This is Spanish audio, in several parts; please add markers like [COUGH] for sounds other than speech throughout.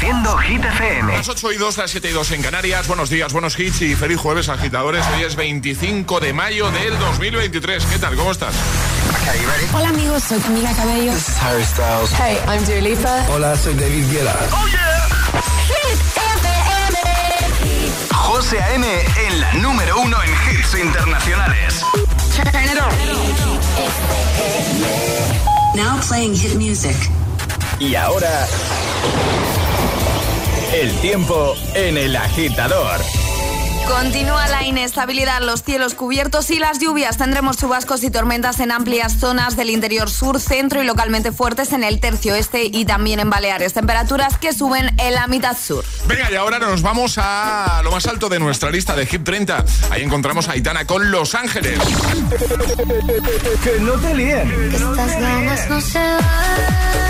Reproduciendo Hit FM. Las 8 y 2, las 7 y 2 en Canarias. Buenos días, buenos hits y feliz jueves, agitadores. Hoy es 25 de mayo del 2023. ¿Qué tal? ¿Cómo estás? Hola amigos, soy Camila Cabello. This is Harry Styles. Hey, I'm Dua Lipa. Hola, soy David Guetta. ¡Oh, yeah! Hit FM. José A.M. en la número uno en hits internacionales. Turn it on. Now playing hit music. Y ahora... El tiempo en el agitador. Continúa la inestabilidad, los cielos cubiertos y las lluvias. Tendremos chubascos y tormentas en amplias zonas del interior sur, centro y localmente fuertes en el tercio este y también en Baleares. Temperaturas que suben en la mitad sur. Venga, y ahora nos vamos a lo más alto de nuestra lista de Hip 30. Ahí encontramos a Aitana con Los Ángeles. que no te líen. Estas ganas no se van.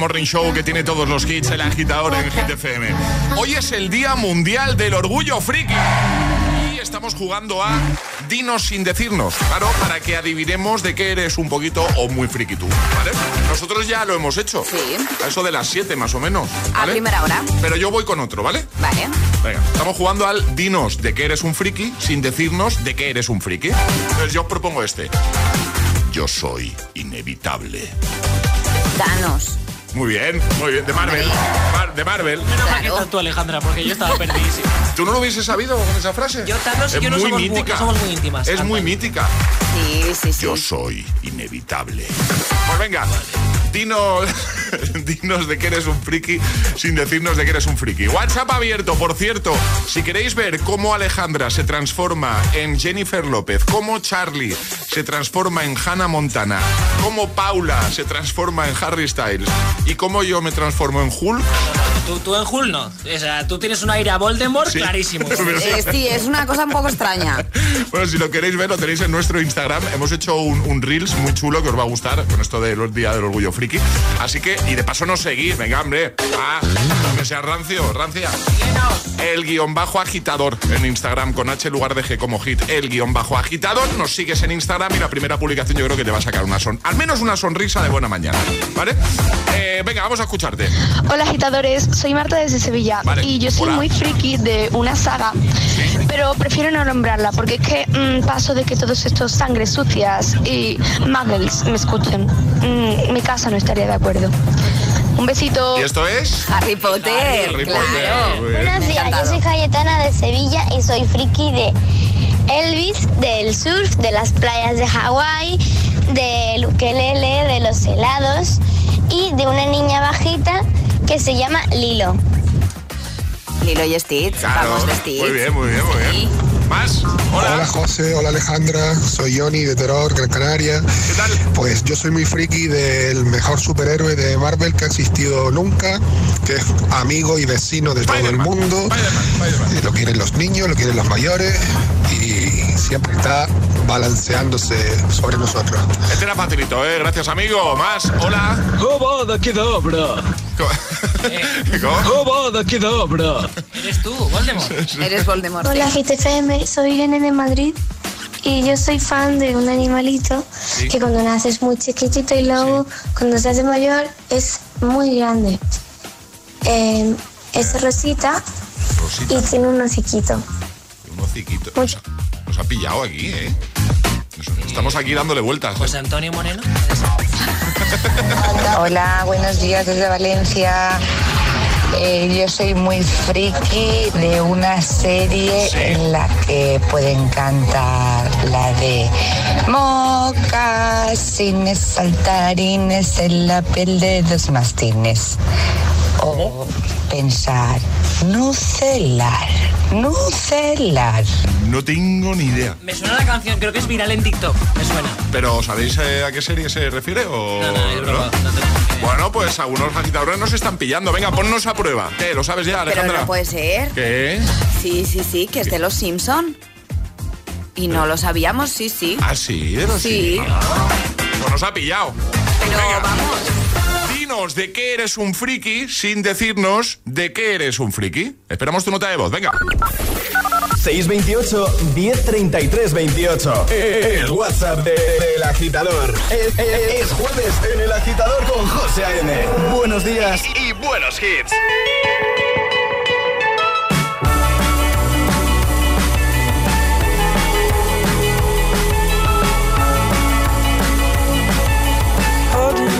Morning Show que tiene todos los hits, el agitador en Hit FM. Hoy es el Día Mundial del Orgullo Friki. Y estamos jugando a Dinos sin decirnos. Claro, para que adivinemos de qué eres un poquito o muy friki tú. ¿Vale? Nosotros ya lo hemos hecho. Sí. A eso de las 7 más o menos. A primera hora. Pero yo voy con otro, ¿vale? Vale. Venga, estamos jugando al Dinos de qué eres un friki sin decirnos de qué eres un friki. Entonces yo propongo este. Yo soy inevitable. Danos. Muy bien, muy bien. De Marvel. De Marvel. Menos mal que estás tú, Alejandra, porque yo estaba perdidísimo. ¿Tú no lo hubieses sabido con esa frase? Yo, Thanos es yo no muy somos, mítica. no somos muy íntimas. Es muy mítica. Sí, sí, sí. Yo soy inevitable. Pues venga, dinos, [LAUGHS] dinos de que eres un friki sin decirnos de que eres un friki. WhatsApp abierto, por cierto. Si queréis ver cómo Alejandra se transforma en Jennifer López, cómo Charlie se transforma en Hannah Montana, cómo Paula se transforma en Harry Styles y cómo yo me transformo en Hulk. Tú, tú en Hulk no. O sea, tú tienes un aire a Voldemort Sí. clarísimo. [LAUGHS] Eh, sí, es una cosa un poco extraña. Bueno, si lo queréis ver, lo tenéis en nuestro Instagram. Hemos hecho un, un Reels muy chulo que os va a gustar con esto de los días del orgullo friki. Así que y de paso nos seguís, venga, hombre. Ah, que sea rancio, rancia. El guion bajo agitador en Instagram con H lugar de G como hit. El guion bajo agitador. Nos sigues en Instagram y la primera publicación yo creo que te va a sacar una son, al menos una sonrisa de buena mañana. ¿Vale? Eh, venga, vamos a escucharte. Hola agitadores, soy Marta desde Sevilla Vale, y yo soy hola. muy friki de una saga, pero prefiero no nombrarla porque es que mm, paso de que todos estos sangres sucias y muggles me escuchen. Mm, mi casa no estaría de acuerdo. Un besito. ¿Y esto es? Harry Potter, Harry claro. Potter. Buenos días, yo soy Cayetana de Sevilla y soy friki de Elvis, del surf, de las playas de Hawái, del ukelele, de los helados y de una niña bajita que se llama Lilo. Lilo y Stitch, Claro. vamos de Stitch. Muy bien, muy bien, muy bien. Sí. ¿Más? Hola Hola. José, hola Alejandra, soy Johnny de Terror, Gran Canaria. ¿Qué tal? Pues yo soy muy friki del mejor superhéroe de Marvel que ha existido nunca, que es amigo y vecino de todo el mundo. Spider-Man, Spider-Man. Lo quieren los niños, lo quieren los mayores y siempre está balanceándose sobre nosotros. Este era facilito, ¿eh? Gracias, amigo. Más. Hola. Avada Kedavra. ¿Cómo? Avada Kedavra. Eres tú, Voldemort. Eres Voldemort. Hola GTFM, soy Irene de Madrid y yo soy fan de un animalito que cuando nace es muy chiquitito y luego cuando se hace mayor es muy grande. Eh, es Rosita Rosita, y tiene un hociquito. un hociquito. Nos ha, nos ha pillado aquí, ¿eh? Nos- Estamos aquí dándole vueltas. ¿eh? José Antonio Moreno. Hola, buenos días desde Valencia. Eh, yo soy muy friki de una serie en la que pueden cantar la de Mocasines, saltarines en la piel de dos mastines. O pensar, nucelar, nucelar. No tengo ni idea. Me suena la canción, creo que es viral en TikTok. Me suena. ¿Pero sabéis eh, a qué serie se refiere o No, no, es broma. no? No tengo ni idea. Bueno, pues algunos agitadores nos están pillando. Venga, ponnos a prueba. ¿Qué? ¿Lo sabes ya, Pero Alejandra? no puede ser. ¿Qué? Sí, sí, sí, que es de los Simpson. Y no lo sabíamos, sí, sí. ¿Ah, sí? ¿De los Sí. Simpson? Pues nos ha pillado. Pero Venga. vamos. Dinos de qué eres un friki sin decirnos de qué eres un friki. Esperamos tu nota de voz. Venga. 628 1033 28. El WhatsApp de- del agitador. Es, es- es jueves en el agitador con José A.M. Buenos días y buenos hits. holding.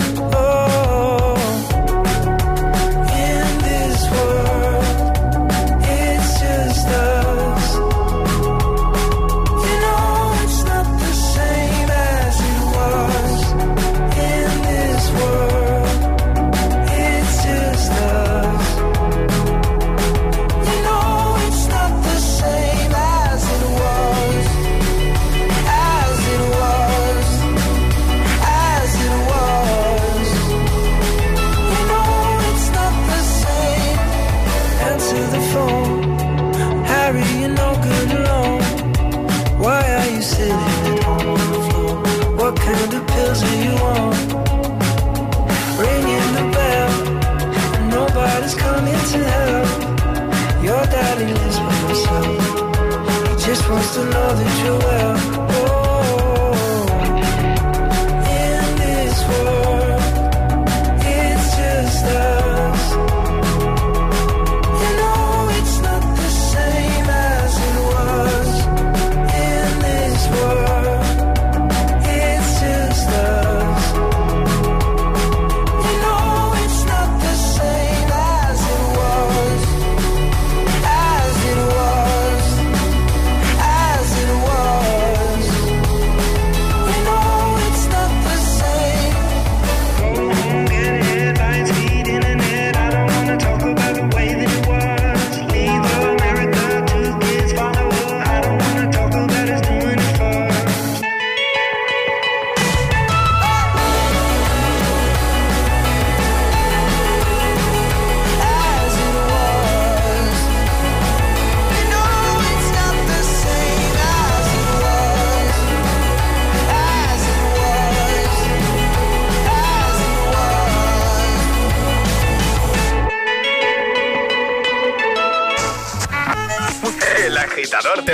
Himself. He just wants to know that you're well.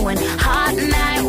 going hot now.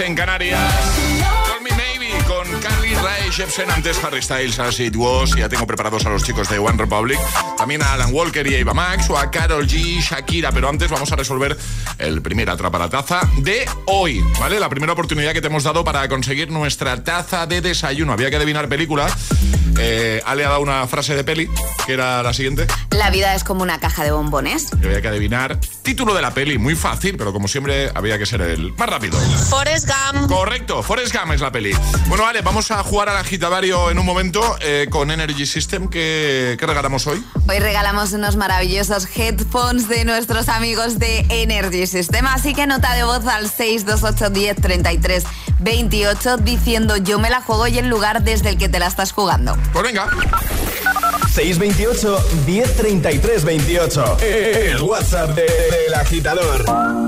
en Canarias. Call Me Maybe con Carly Rae Jepsen, antes Harry Styles, As It Was. Ya tengo preparados a los chicos de One Republic. También a Alan Walker y Eva Max o a Carol G, Shakira. Pero antes vamos a resolver el primer atrapa de hoy, ¿vale? La primera oportunidad que te hemos dado para conseguir nuestra taza de desayuno. Había que adivinar película eh, Ale ha dado una frase de peli que era la siguiente. La vida es como una caja de bombones. Y había que adivinar. Título de la peli, muy fácil, pero como siempre había que ser el más rápido. Forrest Gump. Correcto, Forrest Gump es la peli. Bueno, Ale, vamos a jugar al agitadario en un momento eh, con Energy System. ¿Qué, regalamos hoy? Hoy regalamos unos maravillosos headphones de nuestros amigos de Energy System. Así que nota de voz al 628 10 33 28 diciendo yo me la juego y el lugar desde el que te la estás jugando. Pues venga. 628 1033 28. El WhatsApp del de, de, agitador.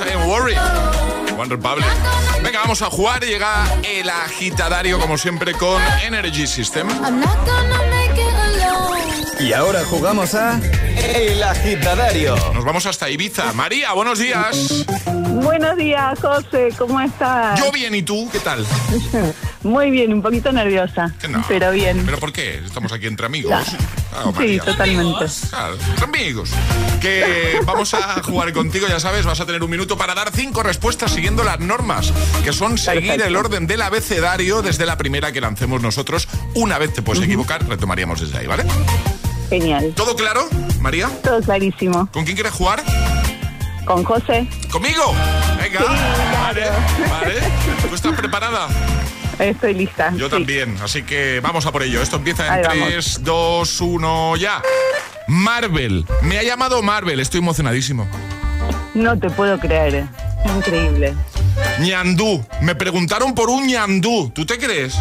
En Worry. One Republic. Venga, vamos a jugar. Llega el agitadario, como siempre, con Energy System. I'm not gonna make it alone. Y ahora jugamos a El Agitadario. Nos vamos hasta Ibiza. María, buenos días. Buenos días, José, ¿cómo estás? Yo bien, ¿y tú? ¿Qué tal? [LAUGHS] Muy bien, un poquito nerviosa, No. pero bien. ¿Pero por qué? Estamos aquí entre amigos. Ya. Claro, sí, totalmente. Claro, amigos. Que vamos a jugar contigo, ya sabes, vas a tener un minuto para dar cinco respuestas siguiendo las normas, que son seguir Perfecto. el orden del abecedario desde la primera que lancemos nosotros. Una vez te puedes equivocar, retomaríamos desde ahí, ¿vale? Genial. ¿Todo claro, María? Todo clarísimo. ¿Con quién quieres jugar? Con José. ¿Conmigo? Venga. vale, vale. ¿Tú estás preparada? Estoy lista. Yo sí. también, así que vamos a por ello. Esto empieza en Ahí vamos. 3, 2, 1, ya. Marvel. Me ha llamado Marvel, estoy emocionadísimo. No te puedo creer. Increíble. ñandú. Me preguntaron por un ñandú. ¿Tú te crees?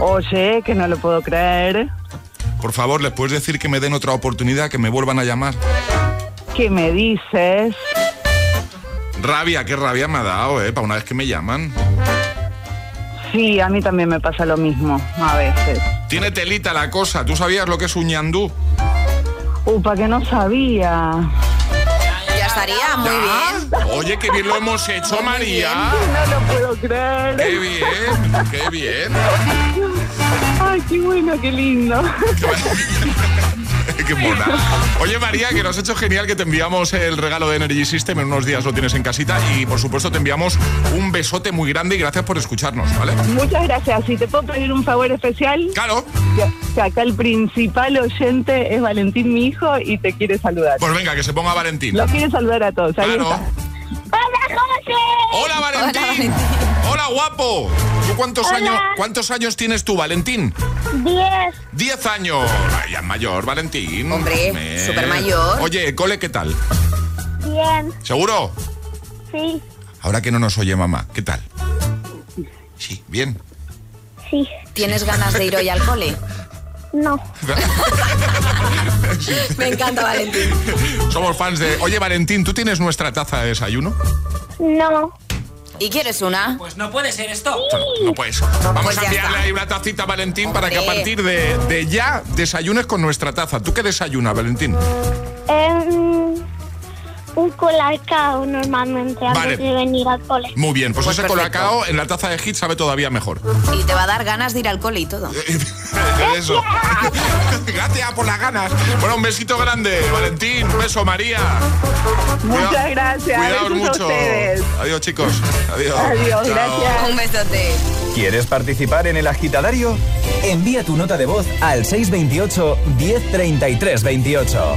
Oye, que no lo puedo creer. Por favor, ¿les puedes decir que me den otra oportunidad, que me vuelvan a llamar? ¿Qué me dices? Rabia, qué rabia me ha dado, ¿eh? Para una vez que me llaman. Sí, a mí también me pasa lo mismo, a veces. Tiene telita la cosa. ¿Tú sabías lo que es un ñandú? Upa, que no sabía. Ya estaría, muy bien. Oye, qué bien lo hemos hecho, María. No lo puedo creer. Qué bien, qué bien. Ay, qué bueno, qué lindo. Qué [LAUGHS] [LAUGHS] mona. Oye, María, que lo has hecho genial, que te enviamos el regalo de Energy System. En unos días lo tienes en casita. Y por supuesto, te enviamos un besote muy grande y gracias por escucharnos, ¿vale? Muchas gracias. Si te puedo pedir un favor especial. Claro. Que, que acá el principal oyente es Valentín, mi hijo, y te quiere saludar. Pues venga, que se ponga Valentín. Lo quiere saludar a todos. Ahí Claro. está. ¡Hola, José! ¡Hola, Valentín! Hola, guapo. ¿Tú cuántos Hola. años cuántos años tienes tú, Valentín? Diez. 10 años. Ay, ya es mayor, Valentín. Hombre, Eh. supermayor. Oye, cole, ¿qué tal? Bien. ¿Seguro? Sí. Ahora que no nos oye mamá, ¿qué tal? Sí, bien. Sí. ¿Tienes ganas de ir hoy al cole? No. [LAUGHS] Me encanta, Valentín. Somos fans de... Oye, Valentín, ¿tú tienes nuestra taza de desayuno? No. ¿Y quieres una? Pues no puede ser esto. No puedes. Vamos Pues a enviarle ahí una tacita a Valentín para que a partir de, de ya desayunes con nuestra taza. ¿Tú qué desayunas, Valentín? Em, un colacao normalmente antes Vale. de venir al cole. Muy bien, pues, Pues ese perfecto. colacao en la taza de hit sabe todavía mejor. Y te va a dar ganas de ir al cole y todo. [LAUGHS] Eso. [LAUGHS] Gracias por las ganas. Bueno, un besito grande, Valentín. Un beso, María. Muchas Cuida- gracias. Cuidaos a mucho. ustedes. Adiós, chicos. Adiós. Adiós, Chao. gracias. Un besote. ¿Quieres participar en el agitadario? Envía tu nota de voz al 628 1033 28.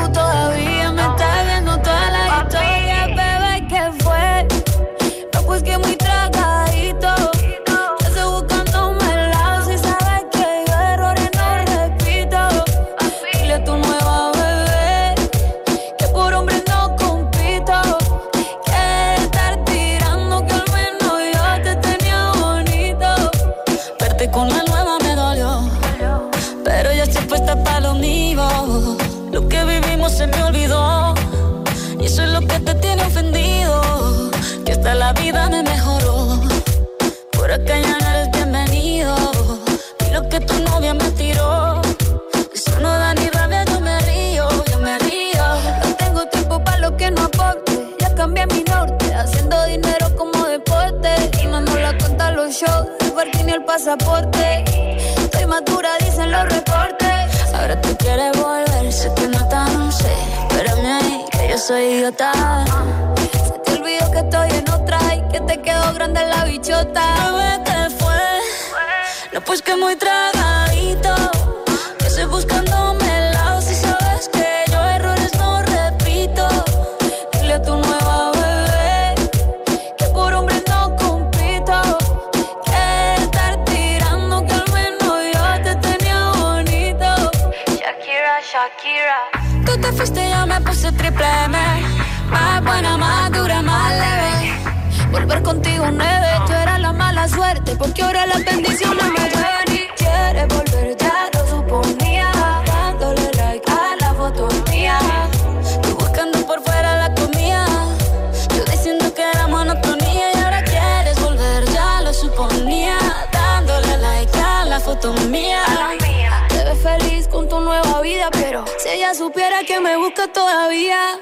supiera que me busca todavía.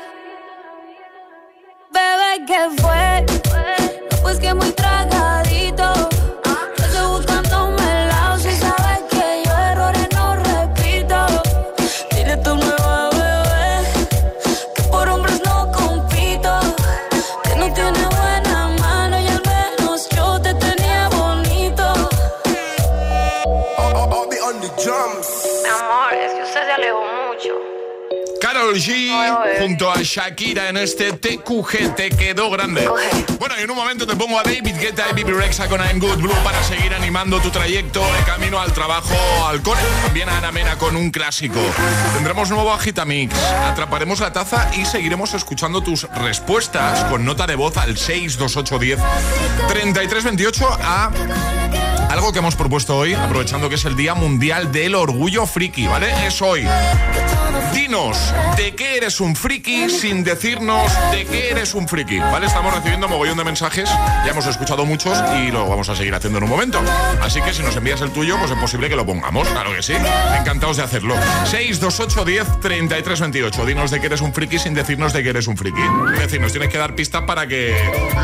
Bebé, ¿qué fue? Pues que muy tragadito. Carol G junto a Shakira en este TQG te quedó grande. Bueno, y en un momento te pongo a David Guetta y Bibi Rexa con I'm Good Blue para seguir animando tu trayecto de camino al trabajo, al cole. También a Ana Mena con un clásico. Tendremos nuevo Agitamix, atraparemos la taza y seguiremos escuchando tus respuestas con nota de voz al 62810 3328 a algo que hemos propuesto hoy, aprovechando que es el Día Mundial del Orgullo Friki, ¿vale? Es hoy. Dinos, de qué eres un friki sin decirnos de qué eres un friki. ¿Vale? Estamos recibiendo mogollón de mensajes, ya hemos escuchado muchos y lo vamos a seguir haciendo en un momento. Así que si nos envías el tuyo, pues es posible que lo pongamos, claro que sí. Encantados de hacerlo. 628 10 33 28. Dinos de qué eres un friki sin decirnos de qué eres un friki. Es decir, nos tienes que dar pistas para que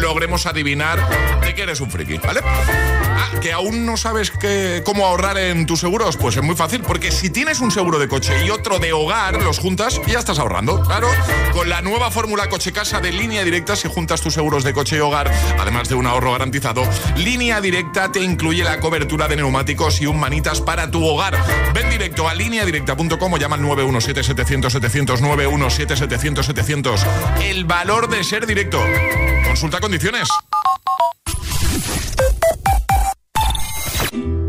logremos adivinar de qué eres un friki, ¿vale? Ah, que aún no sabes que, cómo ahorrar en tus seguros, pues es muy fácil, porque si tienes un seguro de coche y otro de hogar, los juntas y ya estás ahorrando. Claro, con la nueva fórmula coche casa de línea directa, si juntas tus seguros de coche y hogar, además de un ahorro garantizado, línea directa te incluye la cobertura de neumáticos y un manitas para tu hogar. Ven directo a lineadirecta.com o llama al 917-700-700, 917-700-700. El valor de ser directo. Consulta condiciones.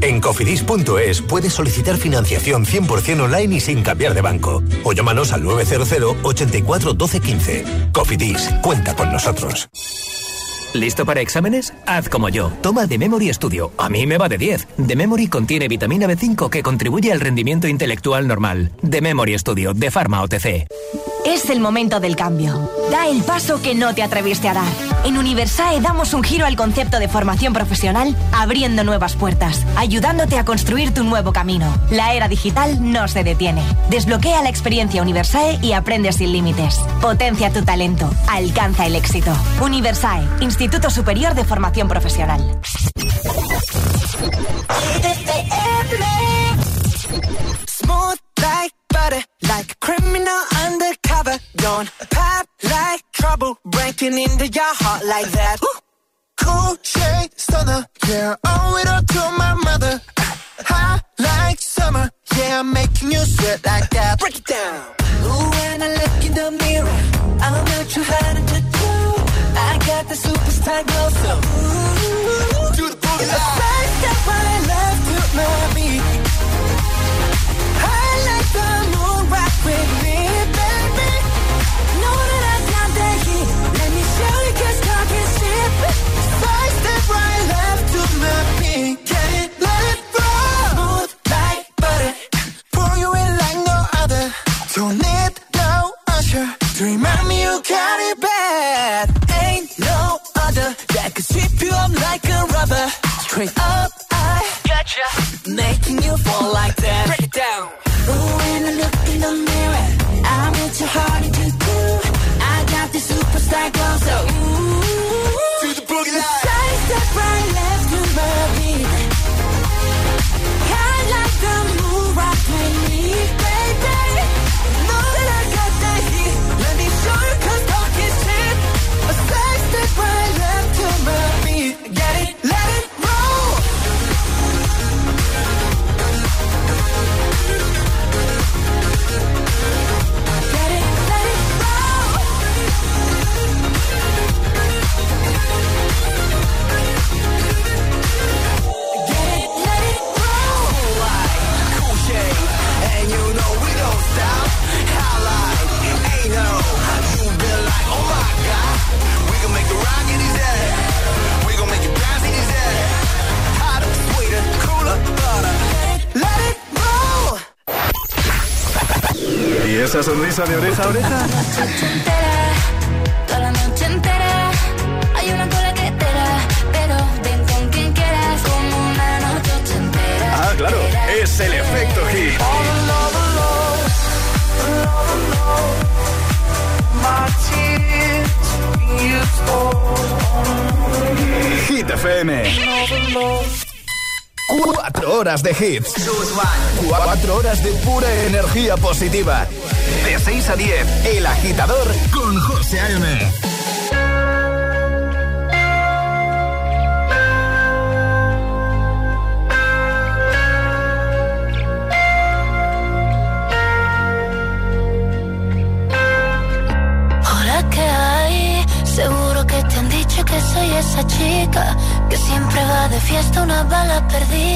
En cofidis.es puedes solicitar financiación 100% online y sin cambiar de banco. O llámanos al 900 84 12 15. Cofidis, cuenta con nosotros. ¿Listo para exámenes? Haz como yo. Toma The Memory Studio. A mí me va de 10. The Memory contiene vitamina B5 que contribuye al rendimiento intelectual normal. The Memory Studio de Pharma OTC. Es el momento del cambio. Da el paso que no te atreviste a dar. En Universae damos un giro al concepto de formación profesional, abriendo nuevas puertas, ayudándote a construir tu nuevo camino. La era digital no se detiene. Desbloquea la experiencia Universae y aprende sin límites. Potencia tu talento. Alcanza el éxito. Universae, Instituto Superior de Formación Profesional. Trouble, into your heart like that. Ooh. Cool shade stunner, yeah, owe it up to my mother. Hot like summer, yeah, I'm making you sweat like that. Break it down. Ooh, when I look in the mirror, I'm not too hard to do. I got the superstar glow, so ooh, do the boogie line. First step I love to my like esa sonrisa de oreja a oreja? Toda la noche entera hay una cola que te da, pero ven con quien quieras como una noche entera. Ah, claro, es el efecto hit. Hit FM. Cuatro horas de hits. Cuatro horas de pura energía positiva. 6 a 10, El Agitador con José A.M. Seguro que te han dicho que soy esa chica que siempre va de fiesta una bala perdida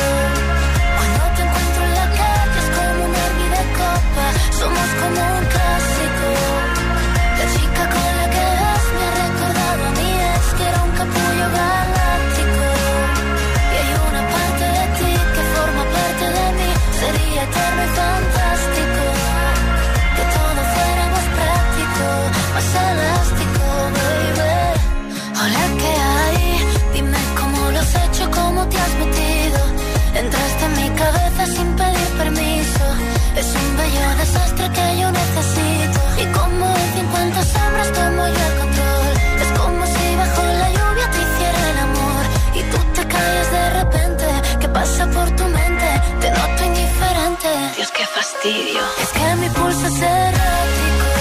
Es que mi pulso es errático.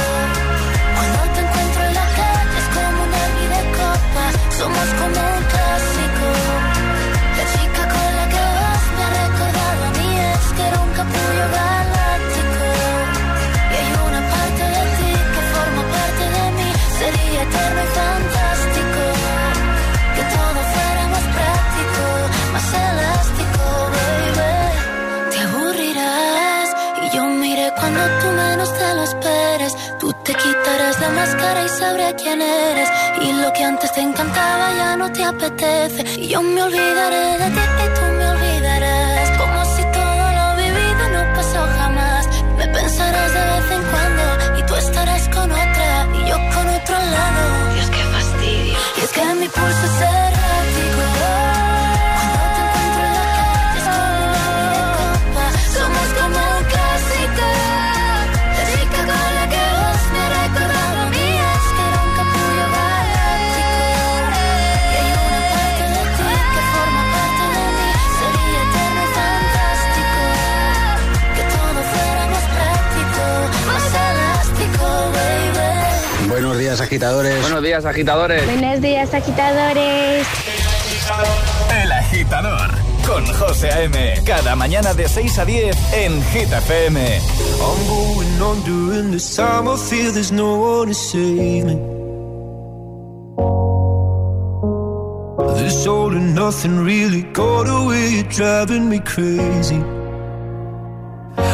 Cuando te encuentro en la calle es como un herbi de copa. Somos como un cuando tú menos te lo esperes. Tú te quitarás la máscara y sabré quién eres. Y lo que antes te encantaba ya no te apetece. Y yo me olvidaré de ti y tú me olvidarás. Como si todo lo vivido no pasó jamás. Me pensarás de vez en cuando y tú estarás con otra y yo con otro lado. Dios, qué fastidio. Y es que mi pulso es días, agitadores. Buenos días, agitadores. Buenos días, agitadores. El agitador con José A.M. Cada mañana de 6 a 10 en Hit FM. I'm going on during this time. I feel there's no one to save me. This all and nothing really got away. You're driving me crazy.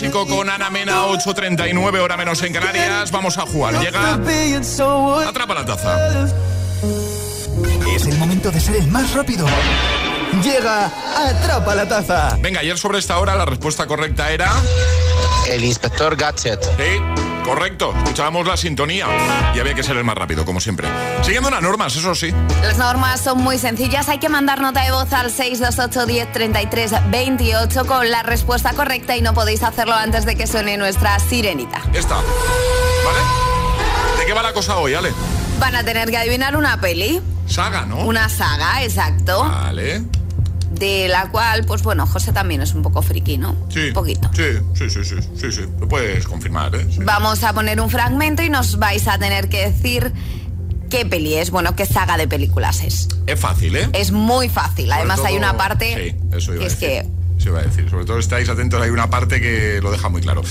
Clásico con Ana Mena, 8.39, hora menos en Canarias. Vamos a jugar. Llega. Atrapa la taza. Es el momento de ser el más rápido. Llega Atrapa la Taza. Venga, ayer sobre esta hora la respuesta correcta era. El inspector Gadget. Sí, correcto. Escuchábamos la sintonía y había que ser el más rápido, como siempre. Siguiendo las normas, eso sí. Las normas son muy sencillas. Hay que mandar nota de voz al 628 10 33 28 con la respuesta correcta y no podéis hacerlo antes de que suene nuestra sirenita. Esta. ¿Vale? ¿De qué va la cosa hoy, Ale? Van a tener que adivinar una peli. Saga, ¿no? Una saga, exacto. Vale. De la cual, pues bueno, José también es un poco friki, ¿no? Sí. Un poquito. Sí, sí, sí, sí, sí, sí. Lo puedes confirmar, ¿eh? Sí. Vamos a poner un fragmento y nos vais a tener que decir qué peli es, bueno, qué saga de películas es. Es fácil, ¿eh? Es muy fácil. Además hay una parte Sí, eso iba que a es que Eso iba a decir. Sobre todo estáis atentos, hay una parte que lo deja muy claro.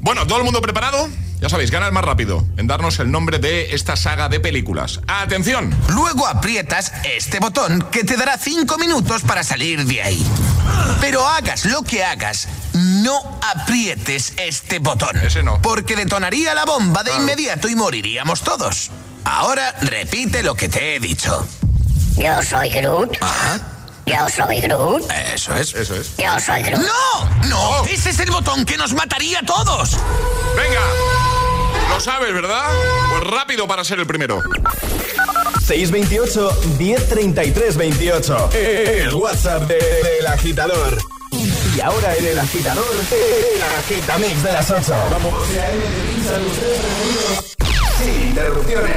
Bueno, ¿todo el mundo preparado? Ya sabéis, gana el más rápido en darnos el nombre de esta saga de películas. ¡Atención! Luego aprietas este botón que te dará 5 minutos para salir de ahí. Pero hagas lo que hagas, no aprietes este botón. Ese no. Porque detonaría la bomba de inmediato y moriríamos todos. Ahora repite lo que te he dicho. Yo soy Groot. Ajá. Yo soy Groot. Eso es. Eso es. Yo soy Groot. ¡No! ¡No! Ese es el botón que nos mataría a todos. ¡Venga! Lo sabes, ¿verdad? Pues rápido para ser el primero. 628 1033 28. El WhatsApp de- del agitador. Y ahora en el agitador, el agitamix de las 8. Vamos. Sin interrupciones.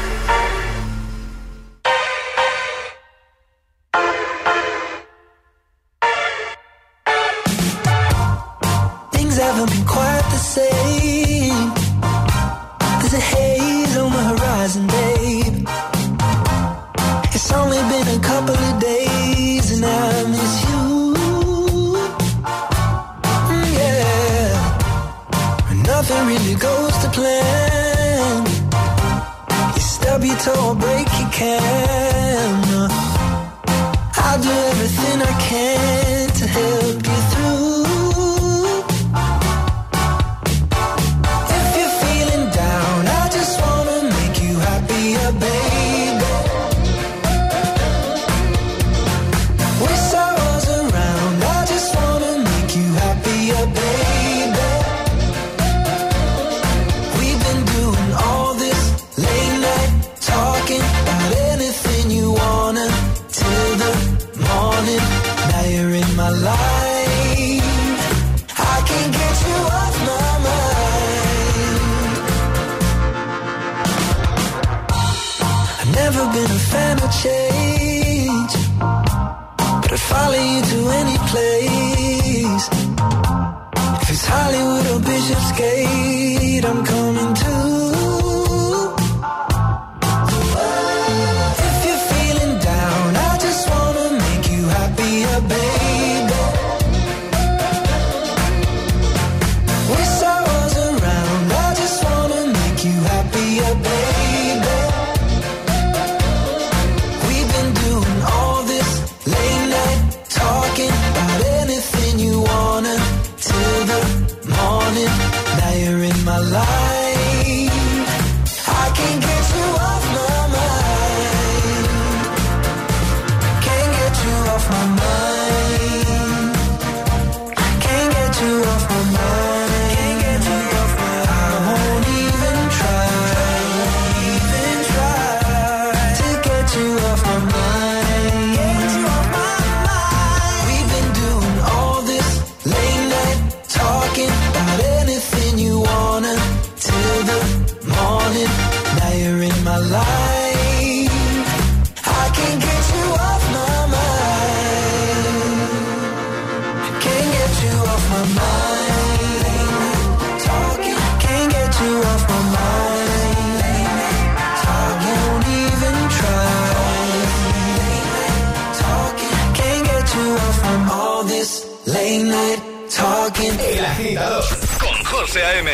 José A.M.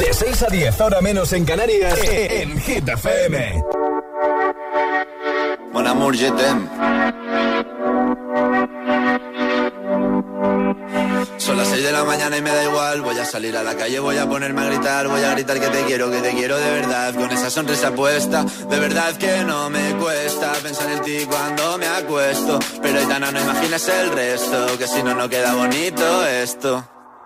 De 6 a 10, ahora menos en Canarias, en Hit FM. Mon amour, je t'aime. Son las 6 de la mañana y me da igual. Voy a salir a la calle, voy a ponerme a gritar. Voy a gritar que te quiero, que te quiero de verdad. Con esa sonrisa puesta, de verdad que no me cuesta pensar en ti cuando me acuesto. Pero Aitana, no imagines el resto, que si no, no queda bonito esto.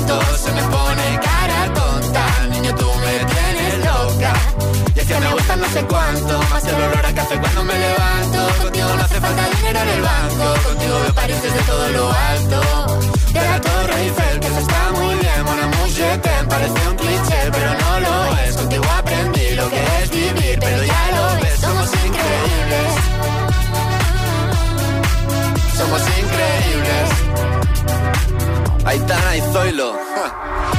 Se me pone cara tonta. Niño, tú me tienes loca. Y es que me gusta no sé cuánto Más el olor a café cuando me levanto. Contigo no hace falta dinero en el banco Contigo veo París desde todo lo alto Huh?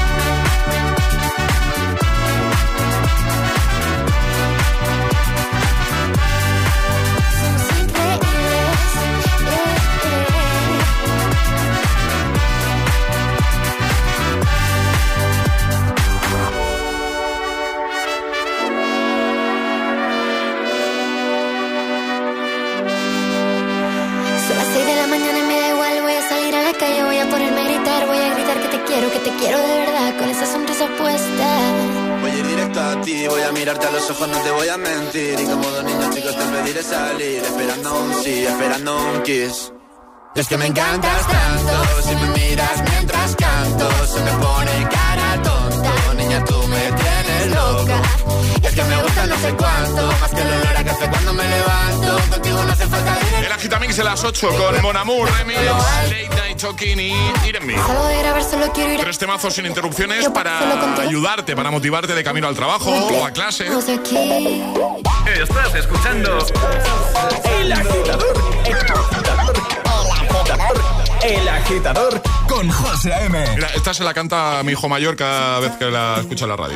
Los ojos, no te voy a mentir. Y como dos niños chicos te pediré salir, esperando un sí, esperando un kiss. Es que me encantas tanto, si me miras mientras canto, se me pone cara tonta. Niña, tú me tienes loca. Y es que me gusta no sé cuánto, más que el olor a café cuando me levanto. Contigo no hace falta dinero. El Agitamix de las 8 con Mon Amour, Remix, Talking y Ir Me. Salgo de grabar, solo quiero ir a... Tres temazos sin interrupciones para ayudarte, para motivarte de camino al trabajo o a clase. Estás escuchando El Agitador. El Agitador. El Agitador con José A.M. Mira, esta se la canta mi hijo mayor cada vez que la escucha en la radio.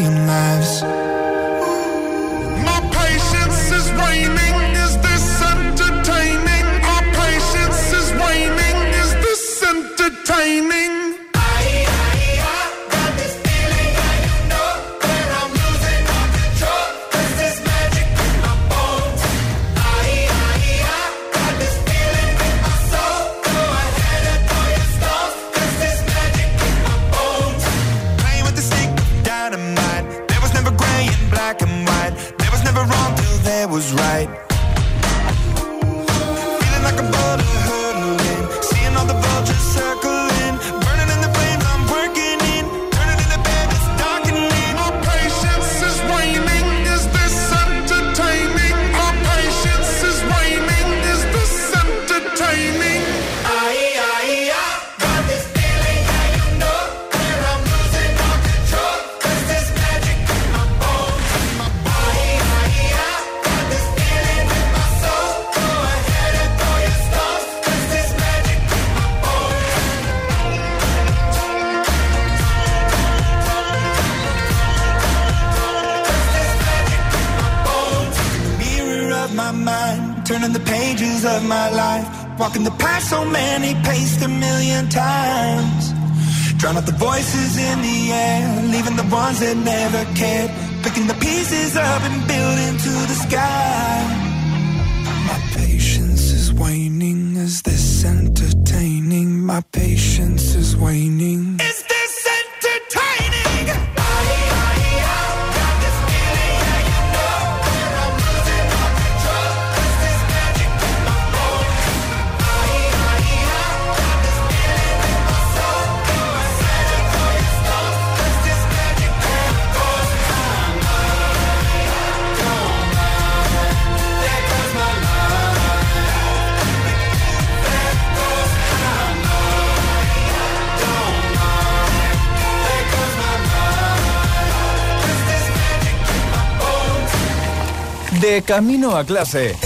Camino a clase.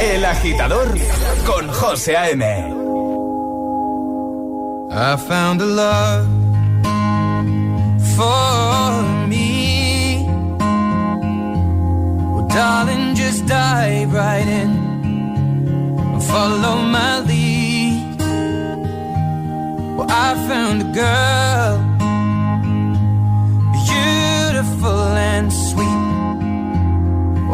El agitador con José A.M. I found a love for me. Well, darling, just dive right in follow my lead. Well, I found a girl,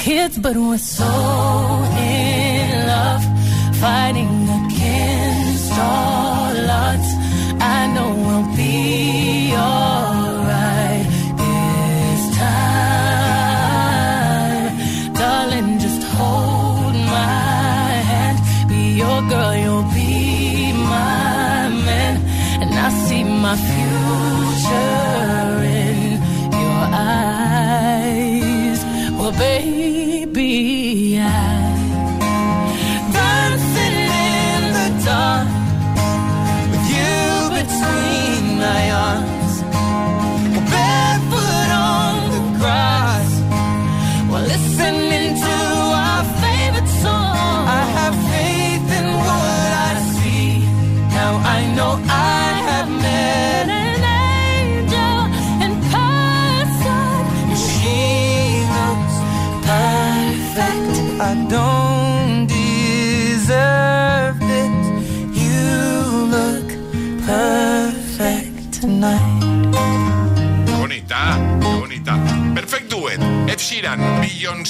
kids, but we're so.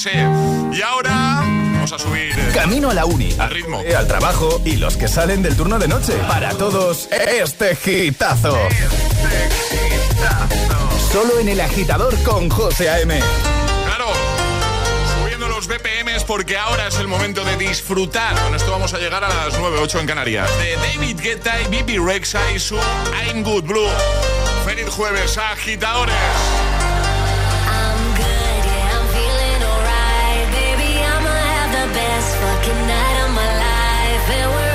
Y ahora vamos a subir. Camino a la uni. Al ritmo. Eh, al trabajo y los que salen del turno de noche. Para todos, este gitazo. Solo en el agitador con José A.M. Claro. Subiendo los BPMs porque ahora es el momento de disfrutar. Con esto vamos a llegar a las 9.08 en Canarias. De David Guetta y Bibi Rexa y su I'm Good Blue. Feliz jueves, agitadores. fucking night of my life.